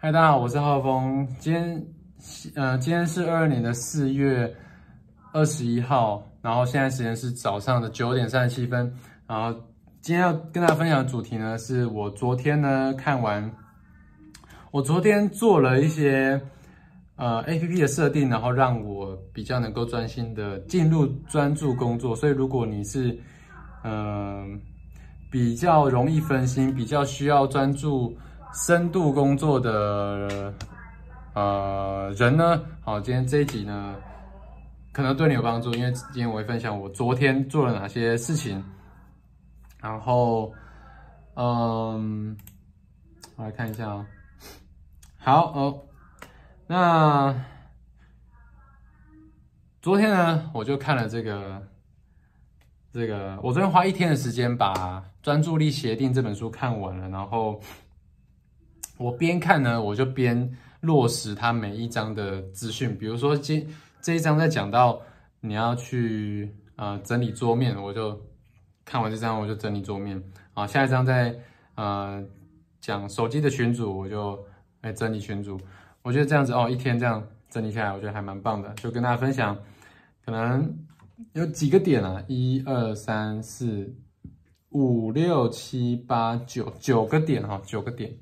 嗨，大家好，我是浩峰。今天，呃，今天是二二年的四月二十一号，然后现在时间是早上的九点三十七分。然后今天要跟大家分享的主题呢，是我昨天呢看完，我昨天做了一些呃 A P P 的设定，然后让我比较能够专心的进入专注工作。所以如果你是嗯比较容易分心，比较需要专注。深度工作的呃人呢，好，今天这一集呢，可能对你有帮助，因为今天我会分享我昨天做了哪些事情，然后，嗯，我来看一下啊，好哦，那昨天呢，我就看了这个这个，我昨天花一天的时间把《专注力协定》这本书看完了，然后。我边看呢，我就边落实它每一章的资讯。比如说，今这一章在讲到你要去呃整理桌面，我就看完这张我就整理桌面。啊，下一章在呃讲手机的群组，我就来整理群组。我觉得这样子哦，一天这样整理下来，我觉得还蛮棒的。就跟大家分享，可能有几个点啊，一二三四五六七八九九个点哈，九个点。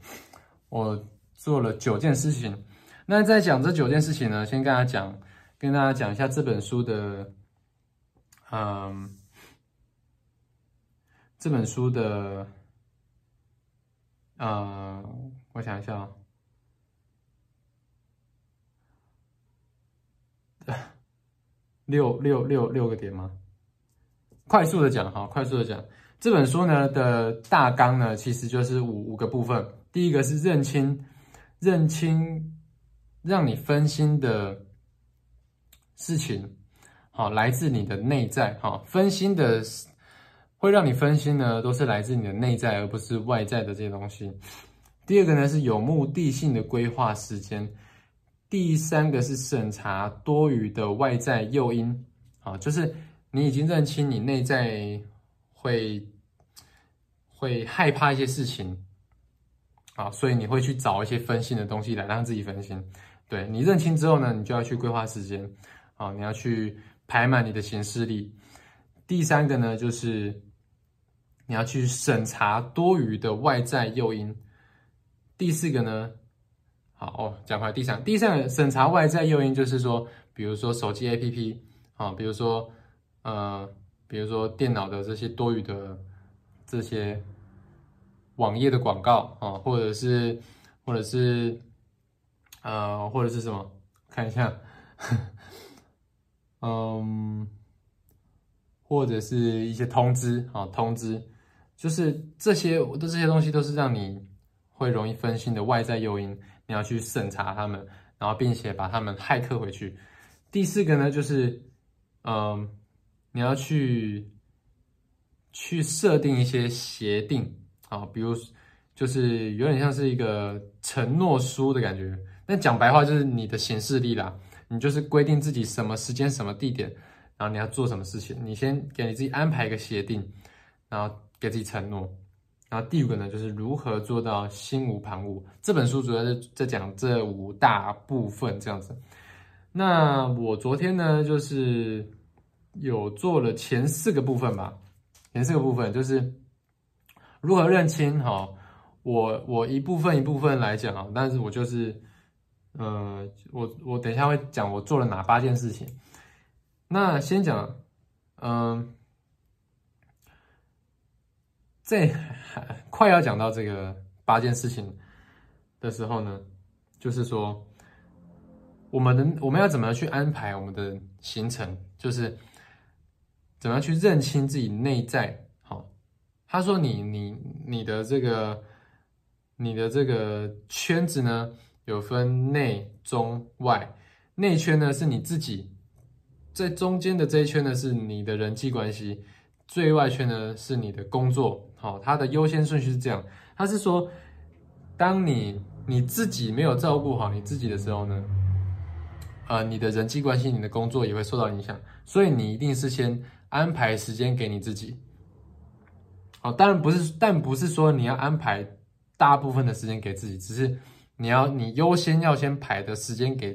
我做了九件事情，那在讲这九件事情呢，先跟大家讲，跟大家讲一下这本书的，嗯，这本书的，嗯，我想一下 啊，六六六六个点吗？快速的讲哈，快速的讲，这本书呢的大纲呢，其实就是五五个部分。第一个是认清，认清让你分心的事情，好，来自你的内在，哈，分心的会让你分心呢，都是来自你的内在，而不是外在的这些东西。第二个呢是有目的性的规划时间，第三个是审查多余的外在诱因，啊，就是你已经认清你内在会会害怕一些事情。啊，所以你会去找一些分心的东西来让自己分心。对你认清之后呢，你就要去规划时间。啊，你要去排满你的行事历。第三个呢，就是你要去审查多余的外在诱因。第四个呢，好哦，讲回，第三，第三个审查外在诱因就是说，比如说手机 APP 啊，比如说呃，比如说电脑的这些多余的这些。网页的广告啊，或者是，或者是，呃，或者是什么？看一下，嗯，或者是一些通知啊，通知，就是这些的这些东西都是让你会容易分心的外在诱因，你要去审查他们，然后并且把他们骇客回去。第四个呢，就是，嗯，你要去去设定一些协定。啊，比如就是有点像是一个承诺书的感觉。那讲白话就是你的行事历啦，你就是规定自己什么时间、什么地点，然后你要做什么事情。你先给你自己安排一个协定，然后给自己承诺。然后第五个呢，就是如何做到心无旁骛。这本书主要是在讲这五大部分这样子。那我昨天呢，就是有做了前四个部分吧，前四个部分就是。如何认清？哈，我我一部分一部分来讲啊，但是我就是，呃，我我等一下会讲我做了哪八件事情。那先讲，嗯，这快要讲到这个八件事情的时候呢，就是说，我们能我们要怎么样去安排我们的行程？就是怎么样去认清自己内在。他说：“你你你的这个你的这个圈子呢，有分内中外。内圈呢是你自己，在中间的这一圈呢是你的人际关系，最外圈呢是你的工作。好，它的优先顺序是这样。他是说，当你你自己没有照顾好你自己的时候呢，呃，你的人际关系、你的工作也会受到影响。所以你一定是先安排时间给你自己。”哦，当然不是，但不是说你要安排大部分的时间给自己，只是你要你优先要先排的时间给，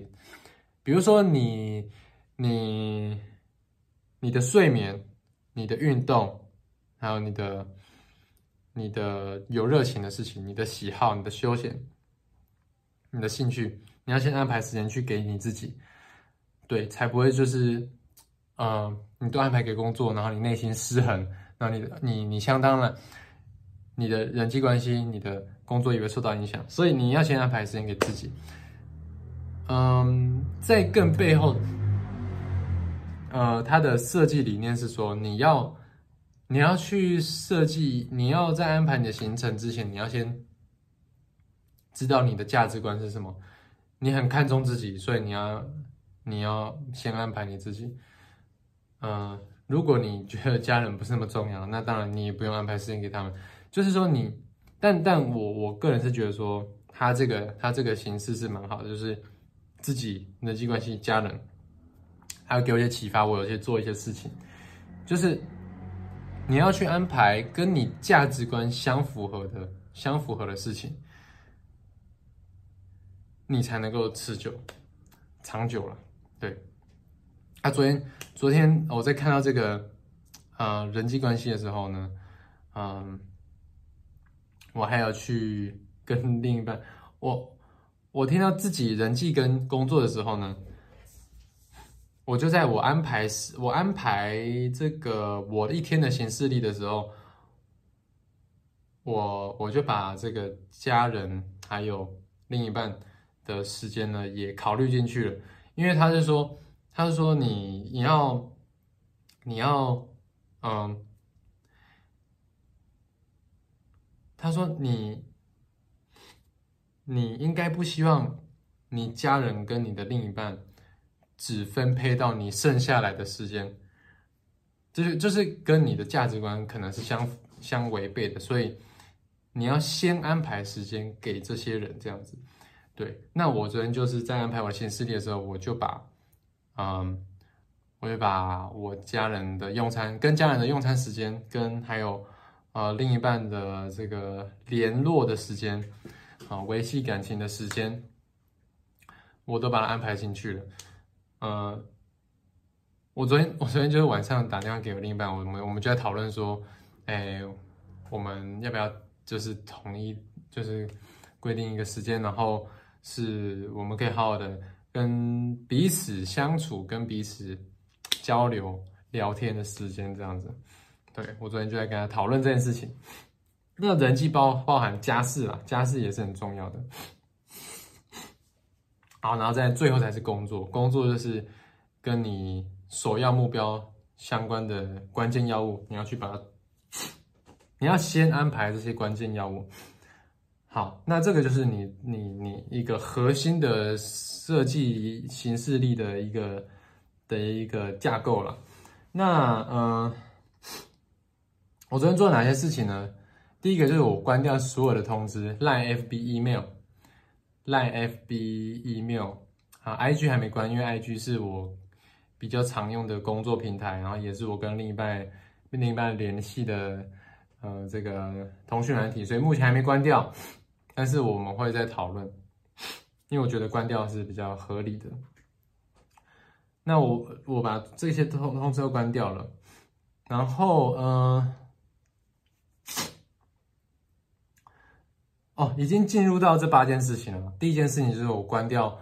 比如说你你你的睡眠、你的运动，还有你的你的有热情的事情、你的喜好、你的休闲、你的兴趣，你要先安排时间去给你自己，对，才不会就是，嗯，你都安排给工作，然后你内心失衡。那你你你相当了，你的人际关系、你的工作也会受到影响，所以你要先安排时间给自己。嗯，在更背后，呃，它的设计理念是说，你要你要去设计，你要在安排你的行程之前，你要先知道你的价值观是什么。你很看重自己，所以你要你要先安排你自己。嗯。如果你觉得家人不是那么重要，那当然你也不用安排时间给他们。就是说你，但但我我个人是觉得说，他这个他这个形式是蛮好的，就是自己人际关系、家人，还有给我一些启发，我有些做一些事情，就是你要去安排跟你价值观相符合的、相符合的事情，你才能够持久、长久了。对。啊，昨天昨天我在看到这个呃人际关系的时候呢，嗯，我还要去跟另一半，我我听到自己人际跟工作的时候呢，我就在我安排时，我安排这个我一天的行事历的时候，我我就把这个家人还有另一半的时间呢也考虑进去了，因为他是说。他是说你你要你要嗯，他说你你应该不希望你家人跟你的另一半只分配到你剩下来的时间，就是就是跟你的价值观可能是相相违背的，所以你要先安排时间给这些人这样子。对，那我昨天就是在安排我新事例的时候，我就把。嗯，我会把我家人的用餐、跟家人的用餐时间，跟还有呃另一半的这个联络的时间，啊维系感情的时间，我都把它安排进去了。呃，我昨天我昨天就是晚上打电话给我另一半，我们我们就在讨论说，哎，我们要不要就是统一就是规定一个时间，然后是我们可以好好的。跟彼此相处、跟彼此交流、聊天的时间，这样子。对我昨天就在跟他讨论这件事情。那人际包包含家事啦，家事也是很重要的。好，然后在最后才是工作，工作就是跟你首要目标相关的关键要务，你要去把它，你要先安排这些关键要务。好，那这个就是你你你一个核心的设计形式力的一个的一个架构了。那嗯，我昨天做了哪些事情呢？第一个就是我关掉所有的通知，Line、FB、Email、Line、FB、Email 啊，IG 还没关，因为 IG 是我比较常用的工作平台，然后也是我跟另一半跟另一半联系的呃这个通讯软体，所以目前还没关掉。但是我们会在讨论，因为我觉得关掉是比较合理的。那我我把这些通通知都关掉了，然后嗯，哦，已经进入到这八件事情了。第一件事情就是我关掉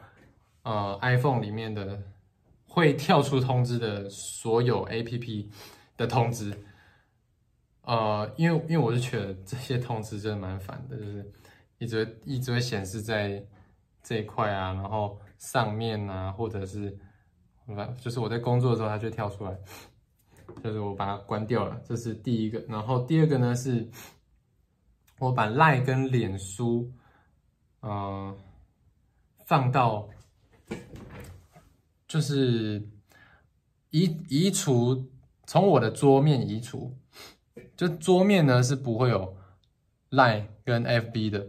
呃 iPhone 里面的会跳出通知的所有 APP 的通知，呃，因为因为我是觉得这些通知真的蛮烦的，就是。一直会一直会显示在这一块啊，然后上面啊，或者是，就是我在工作的时候，它就跳出来，就是我把它关掉了，这是第一个。然后第二个呢，是我把赖跟脸书，嗯，放到，就是移移除，从我的桌面移除，就桌面呢是不会有赖跟 FB 的。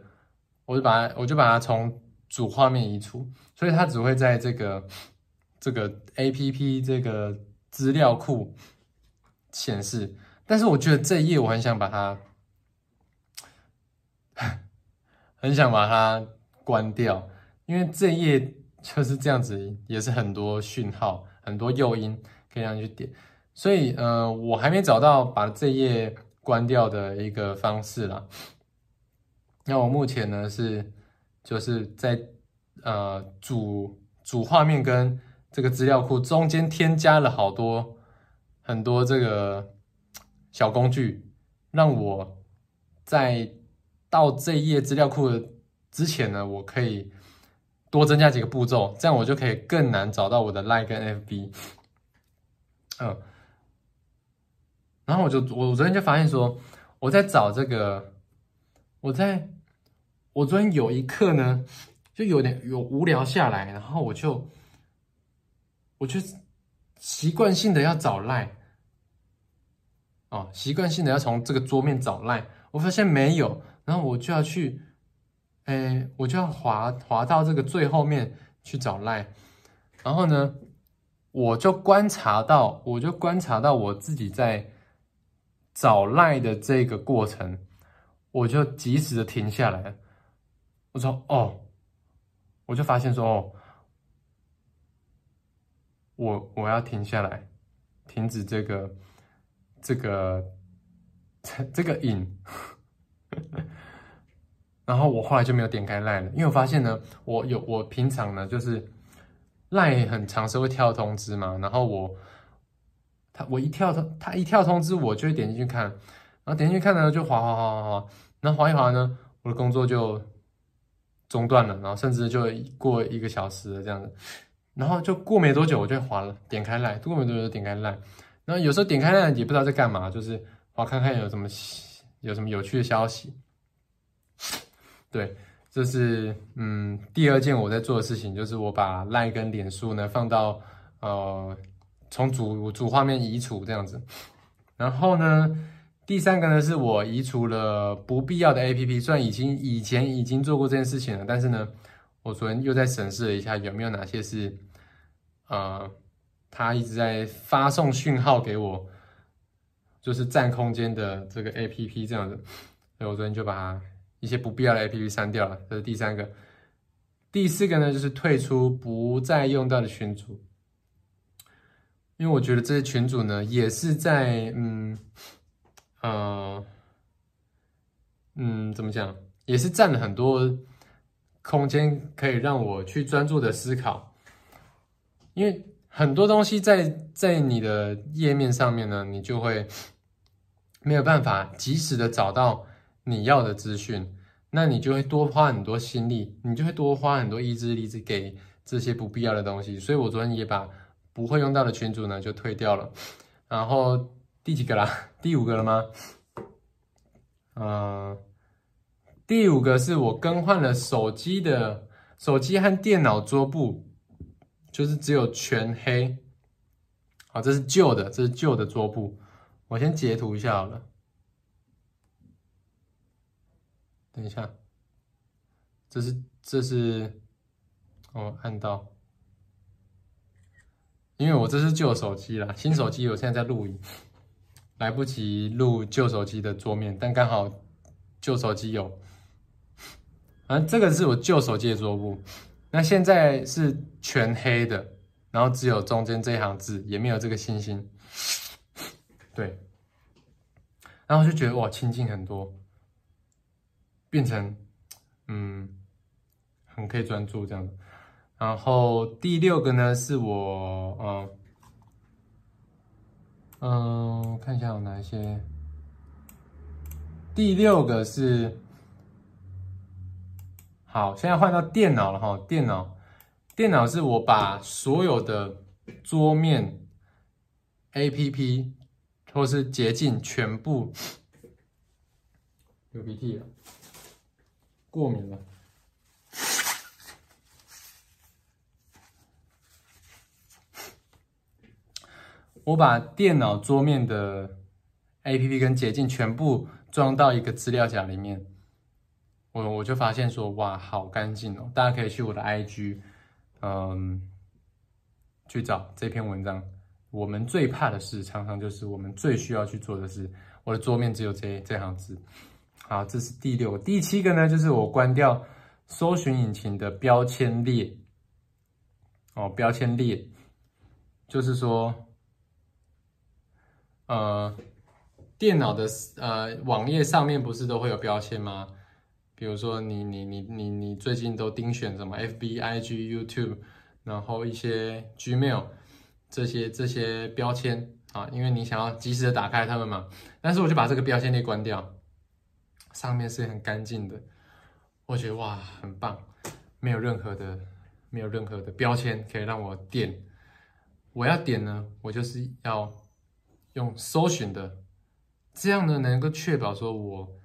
我就把它，我就把它从主画面移除，所以它只会在这个这个 A P P 这个资料库显示。但是我觉得这一页我很想把它，很想把它关掉，因为这一页就是这样子，也是很多讯号、很多诱因可以让你去点，所以呃，我还没找到把这页关掉的一个方式啦。那我目前呢是就是在呃主主画面跟这个资料库中间添加了好多很多这个小工具，让我在到这一页资料库之前呢，我可以多增加几个步骤，这样我就可以更难找到我的 Line 跟 FB。嗯，然后我就我我昨天就发现说，我在找这个，我在我昨天有一刻呢，就有点有无聊下来，然后我就我就习惯性的要找赖，哦，习惯性的要从这个桌面找赖，我发现没有，然后我就要去，哎，我就要滑滑到这个最后面去找赖，然后呢，我就观察到，我就观察到我自己在找赖的这个过程，我就及时的停下来。我说哦，我就发现说哦，我我要停下来，停止这个这个这这个瘾，然后我后来就没有点开赖了，因为我发现呢，我有我平常呢就是赖很长时会跳通知嘛，然后我他我一跳通他一跳通知，我就会点进去看，然后点进去看呢就滑滑滑滑滑，然后滑一滑呢，我的工作就。中断了，然后甚至就过一个小时这样子，然后就过没多久我就划了，点开来，过没多久就点开来，然后有时候点开来也不知道在干嘛，就是我看看有什么有什么有趣的消息。对，这是嗯第二件我在做的事情，就是我把赖跟脸书呢放到呃从主主画面移除这样子，然后呢。第三个呢，是我移除了不必要的 A P P。虽然已经以前已经做过这件事情了，但是呢，我昨天又在审视了一下，有没有哪些是，呃，它一直在发送讯号给我，就是占空间的这个 A P P 这样子。所以我昨天就把一些不必要的 A P P 删掉了。这是第三个。第四个呢，就是退出不再用到的群组，因为我觉得这些群组呢，也是在嗯。呃，嗯，怎么讲，也是占了很多空间，可以让我去专注的思考。因为很多东西在在你的页面上面呢，你就会没有办法及时的找到你要的资讯，那你就会多花很多心力，你就会多花很多意志力去给这些不必要的东西。所以我昨天也把不会用到的群组呢就退掉了，然后。第几个啦？第五个了吗？呃，第五个是我更换了手机的手机和电脑桌布，就是只有全黑。好，这是旧的，这是旧的桌布。我先截图一下好了。等一下，这是这是，我按到，因为我这是旧手机啦，新手机我现在在录影。来不及录旧手机的桌面，但刚好旧手机有。啊，这个是我旧手机的桌布，那现在是全黑的，然后只有中间这一行字，也没有这个星星。对，然后就觉得哇，清静很多，变成嗯，很可以专注这样然后第六个呢，是我嗯。嗯，看一下有哪一些。第六个是，好，现在换到电脑了哈。电脑，电脑是我把所有的桌面 A P P 或是捷径全部流鼻涕了，过敏了。我把电脑桌面的 A P P 跟捷径全部装到一个资料夹里面，我我就发现说，哇，好干净哦！大家可以去我的 I G，嗯，去找这篇文章。我们最怕的事，常常就是我们最需要去做的事。我的桌面只有这这行字。好，这是第六个，第七个呢，就是我关掉搜寻引擎的标签列。哦，标签列，就是说，呃，电脑的呃网页上面不是都会有标签吗？比如说你你你你你最近都盯选什么 F B I G YouTube，然后一些 Gmail 这些这些标签啊，因为你想要及时的打开它们嘛。但是我就把这个标签列关掉，上面是很干净的，我觉得哇，很棒，没有任何的没有任何的标签可以让我点。我要点呢，我就是要用搜寻的，这样呢能够确保说我。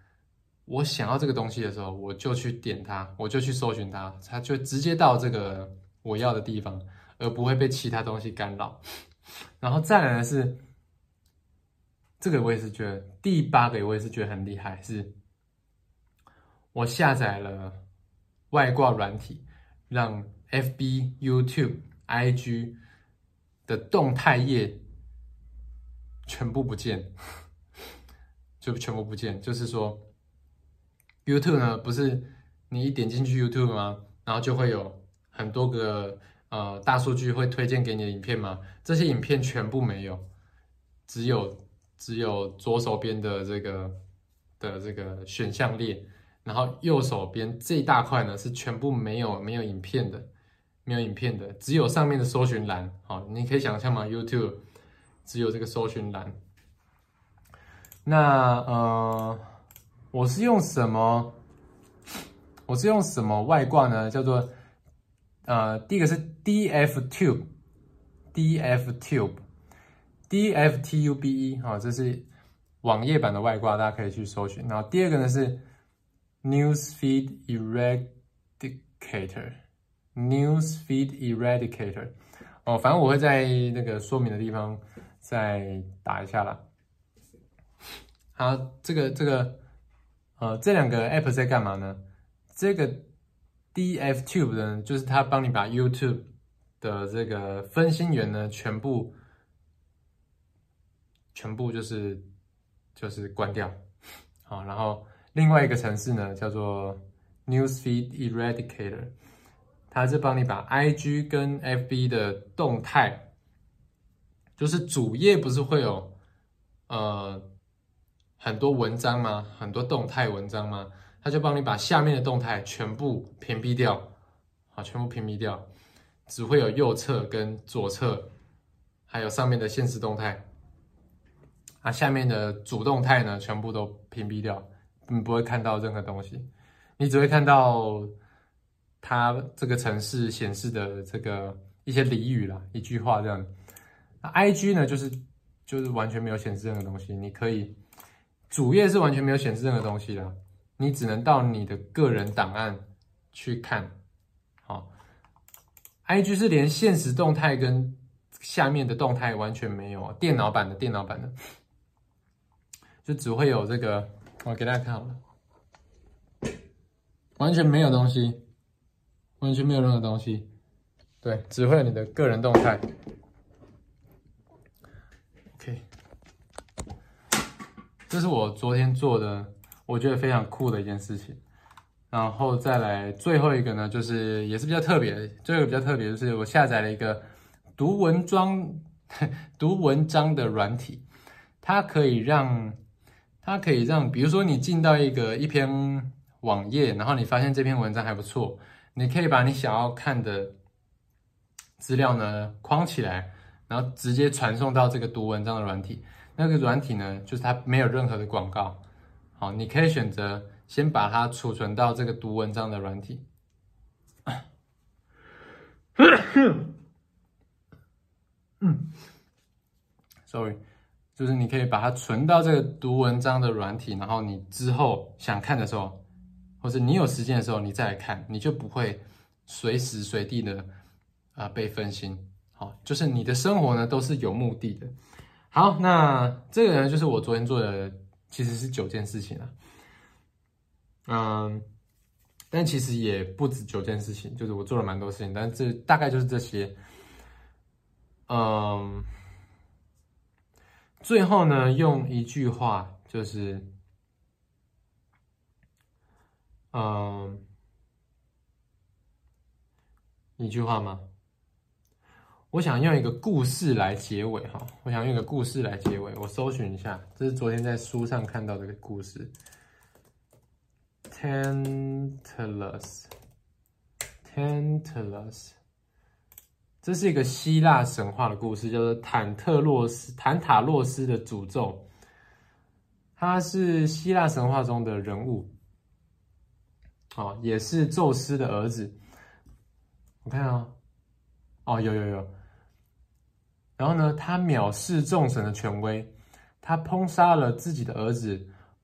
我想要这个东西的时候，我就去点它，我就去搜寻它，它就直接到这个我要的地方，而不会被其他东西干扰。然后再来呢是，这个我也是觉得第八个我也是觉得很厉害，是我下载了外挂软体，让 FB、YouTube、IG 的动态页全部不见，就全部不见，就是说。YouTube 呢，不是你一点进去 YouTube 吗？然后就会有很多个呃大数据会推荐给你的影片吗？这些影片全部没有，只有只有左手边的这个的这个选项列，然后右手边这一大块呢是全部没有没有影片的，没有影片的，只有上面的搜寻栏。好，你可以想象吗？YouTube 只有这个搜寻栏。那呃。我是用什么？我是用什么外挂呢？叫做呃，第一个是 DF Tube，DF Tube，D F T U B E 哈，这是网页版的外挂，大家可以去搜寻。然后第二个呢是 Newsfeed Eradicator，Newsfeed Eradicator 哦，反正我会在那个说明的地方再打一下啦。好，这个这个。呃，这两个 app 在干嘛呢？这个 DFTube 呢，就是它帮你把 YouTube 的这个分心源呢，全部全部就是就是关掉。好，然后另外一个城市呢，叫做 Newsfeed Eradicator，它是帮你把 IG 跟 FB 的动态，就是主页不是会有呃。很多文章吗？很多动态文章吗？他就帮你把下面的动态全部屏蔽掉，好，全部屏蔽掉，只会有右侧跟左侧，还有上面的现实动态，啊，下面的主动态呢，全部都屏蔽掉，你不会看到任何东西，你只会看到它这个城市显示的这个一些俚语啦，一句话这样。I G 呢，就是就是完全没有显示任何东西，你可以。主页是完全没有显示任何东西的，你只能到你的个人档案去看。好，IG 是连现实动态跟下面的动态完全没有，电脑版的电脑版的，就只会有这个，我给大家看好了，完全没有东西，完全没有任何东西，对，只会有你的个人动态。这是我昨天做的，我觉得非常酷的一件事情。然后再来最后一个呢，就是也是比较特别，最后一个比较特别就是我下载了一个读文章、读文章的软体，它可以让它可以让，比如说你进到一个一篇网页，然后你发现这篇文章还不错，你可以把你想要看的资料呢框起来，然后直接传送到这个读文章的软体。那个软体呢，就是它没有任何的广告。好，你可以选择先把它储存到这个读文章的软体。嗯，sorry，就是你可以把它存到这个读文章的软体，然后你之后想看的时候，或者你有时间的时候，你再来看，你就不会随时随地的啊被分心。好，就是你的生活呢都是有目的的。好，那这个呢，就是我昨天做的，其实是九件事情啊。嗯，但其实也不止九件事情，就是我做了蛮多事情，但这大概就是这些。嗯，最后呢，用一句话，就是，嗯，一句话吗？我想用一个故事来结尾哈，我想用一个故事来结尾。我搜寻一下，这是昨天在书上看到的一个故事。Tantalus，Tantalus，这是一个希腊神话的故事，叫做坦特洛斯、坦塔洛斯的诅咒。他是希腊神话中的人物，哦，也是宙斯的儿子。我看啊，哦，有有有。然后呢，他藐视众神的权威，他烹杀了自己的儿子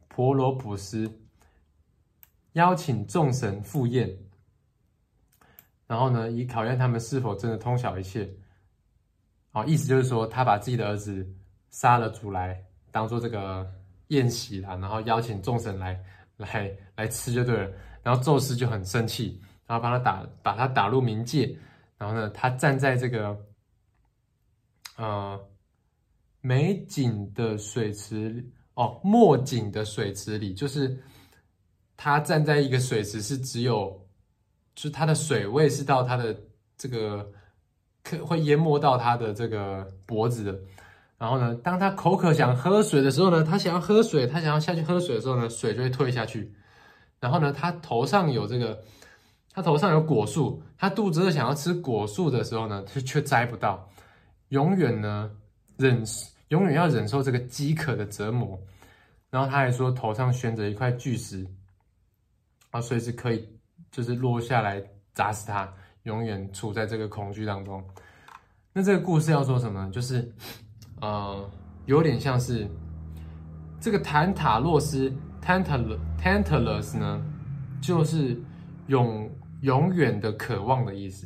婆罗普斯，邀请众神赴宴。然后呢，以考验他们是否真的通晓一切。哦，意思就是说，他把自己的儿子杀了煮来，当做这个宴席啦，然后邀请众神来来来吃就对了。然后宙斯就很生气，然后帮他打把他打入冥界。然后呢，他站在这个。呃，美景的水池哦，墨景的水池里，就是他站在一个水池，是只有，就是它的水位是到他的这个，可会淹没到他的这个脖子的。然后呢，当他口渴想喝水的时候呢，他想要喝水，他想要下去喝水的时候呢，水就会退下去。然后呢，他头上有这个，他头上有果树，他肚子饿想要吃果树的时候呢，他却摘不到。永远呢忍，永远要忍受这个饥渴的折磨。然后他还说，头上悬着一块巨石，啊，随时可以就是落下来砸死他，永远处在这个恐惧当中。那这个故事要说什么？就是，呃，有点像是这个坦塔洛斯 （Tantal Tantalus） 呢，就是永永远的渴望的意思。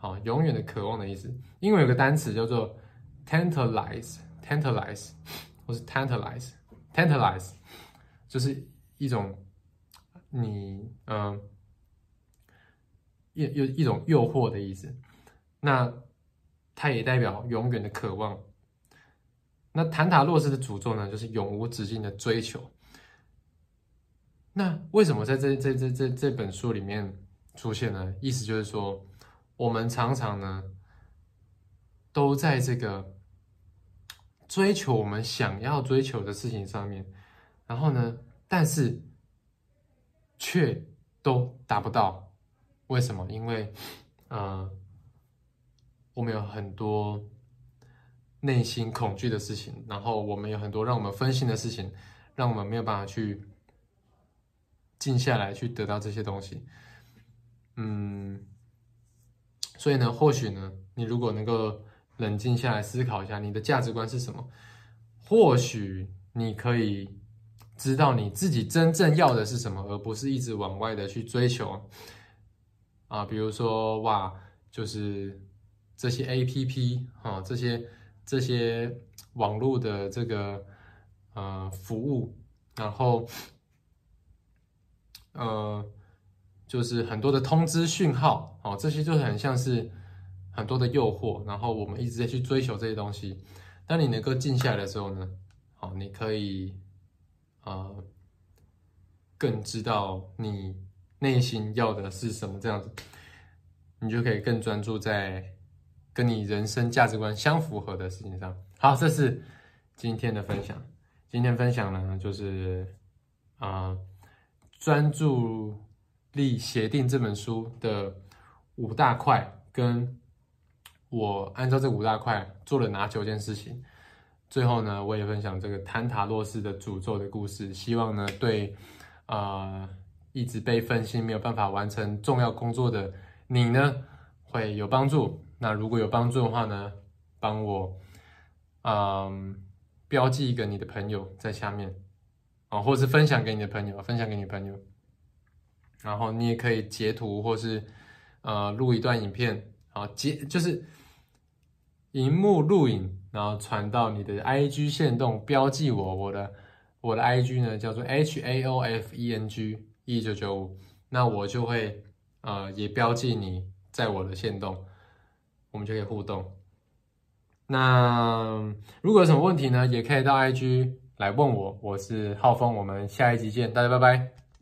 好，永远的渴望的意思。英文有个单词叫做 tantalize，tantalize，或是 tantalize，tantalize，就是一种你嗯一有一种诱惑的意思。那它也代表永远的渴望。那坦塔洛斯的诅咒呢，就是永无止境的追求。那为什么在这这这这这本书里面出现呢？意思就是说。我们常常呢，都在这个追求我们想要追求的事情上面，然后呢，但是却都达不到。为什么？因为，呃，我们有很多内心恐惧的事情，然后我们有很多让我们分心的事情，让我们没有办法去静下来去得到这些东西。嗯。所以呢，或许呢，你如果能够冷静下来思考一下，你的价值观是什么？或许你可以知道你自己真正要的是什么，而不是一直往外的去追求。啊，比如说哇，就是这些 A P P 啊，这些这些网络的这个呃服务，然后呃。就是很多的通知讯号，哦，这些就很像是很多的诱惑，然后我们一直在去追求这些东西。当你能够静下来的时候呢，好，你可以呃更知道你内心要的是什么，这样子，你就可以更专注在跟你人生价值观相符合的事情上。好，这是今天的分享。今天分享呢，就是啊专注。立协定这本书的五大块，跟我按照这五大块做了哪九件事情。最后呢，我也分享这个坍塔洛斯的诅咒的故事，希望呢对啊一直被分心没有办法完成重要工作的你呢会有帮助。那如果有帮助的话呢，帮我嗯标记一个你的朋友在下面啊，或是分享给你的朋友，分享给你的朋友。然后你也可以截图，或是呃录一段影片，然后截就是荧幕录影，然后传到你的 IG 线动，标记我，我的我的 IG 呢叫做 H A O F E N G 一九九五，那我就会呃也标记你在我的线动，我们就可以互动。那如果有什么问题呢，也可以到 IG 来问我，我是浩峰，我们下一集见，大家拜拜。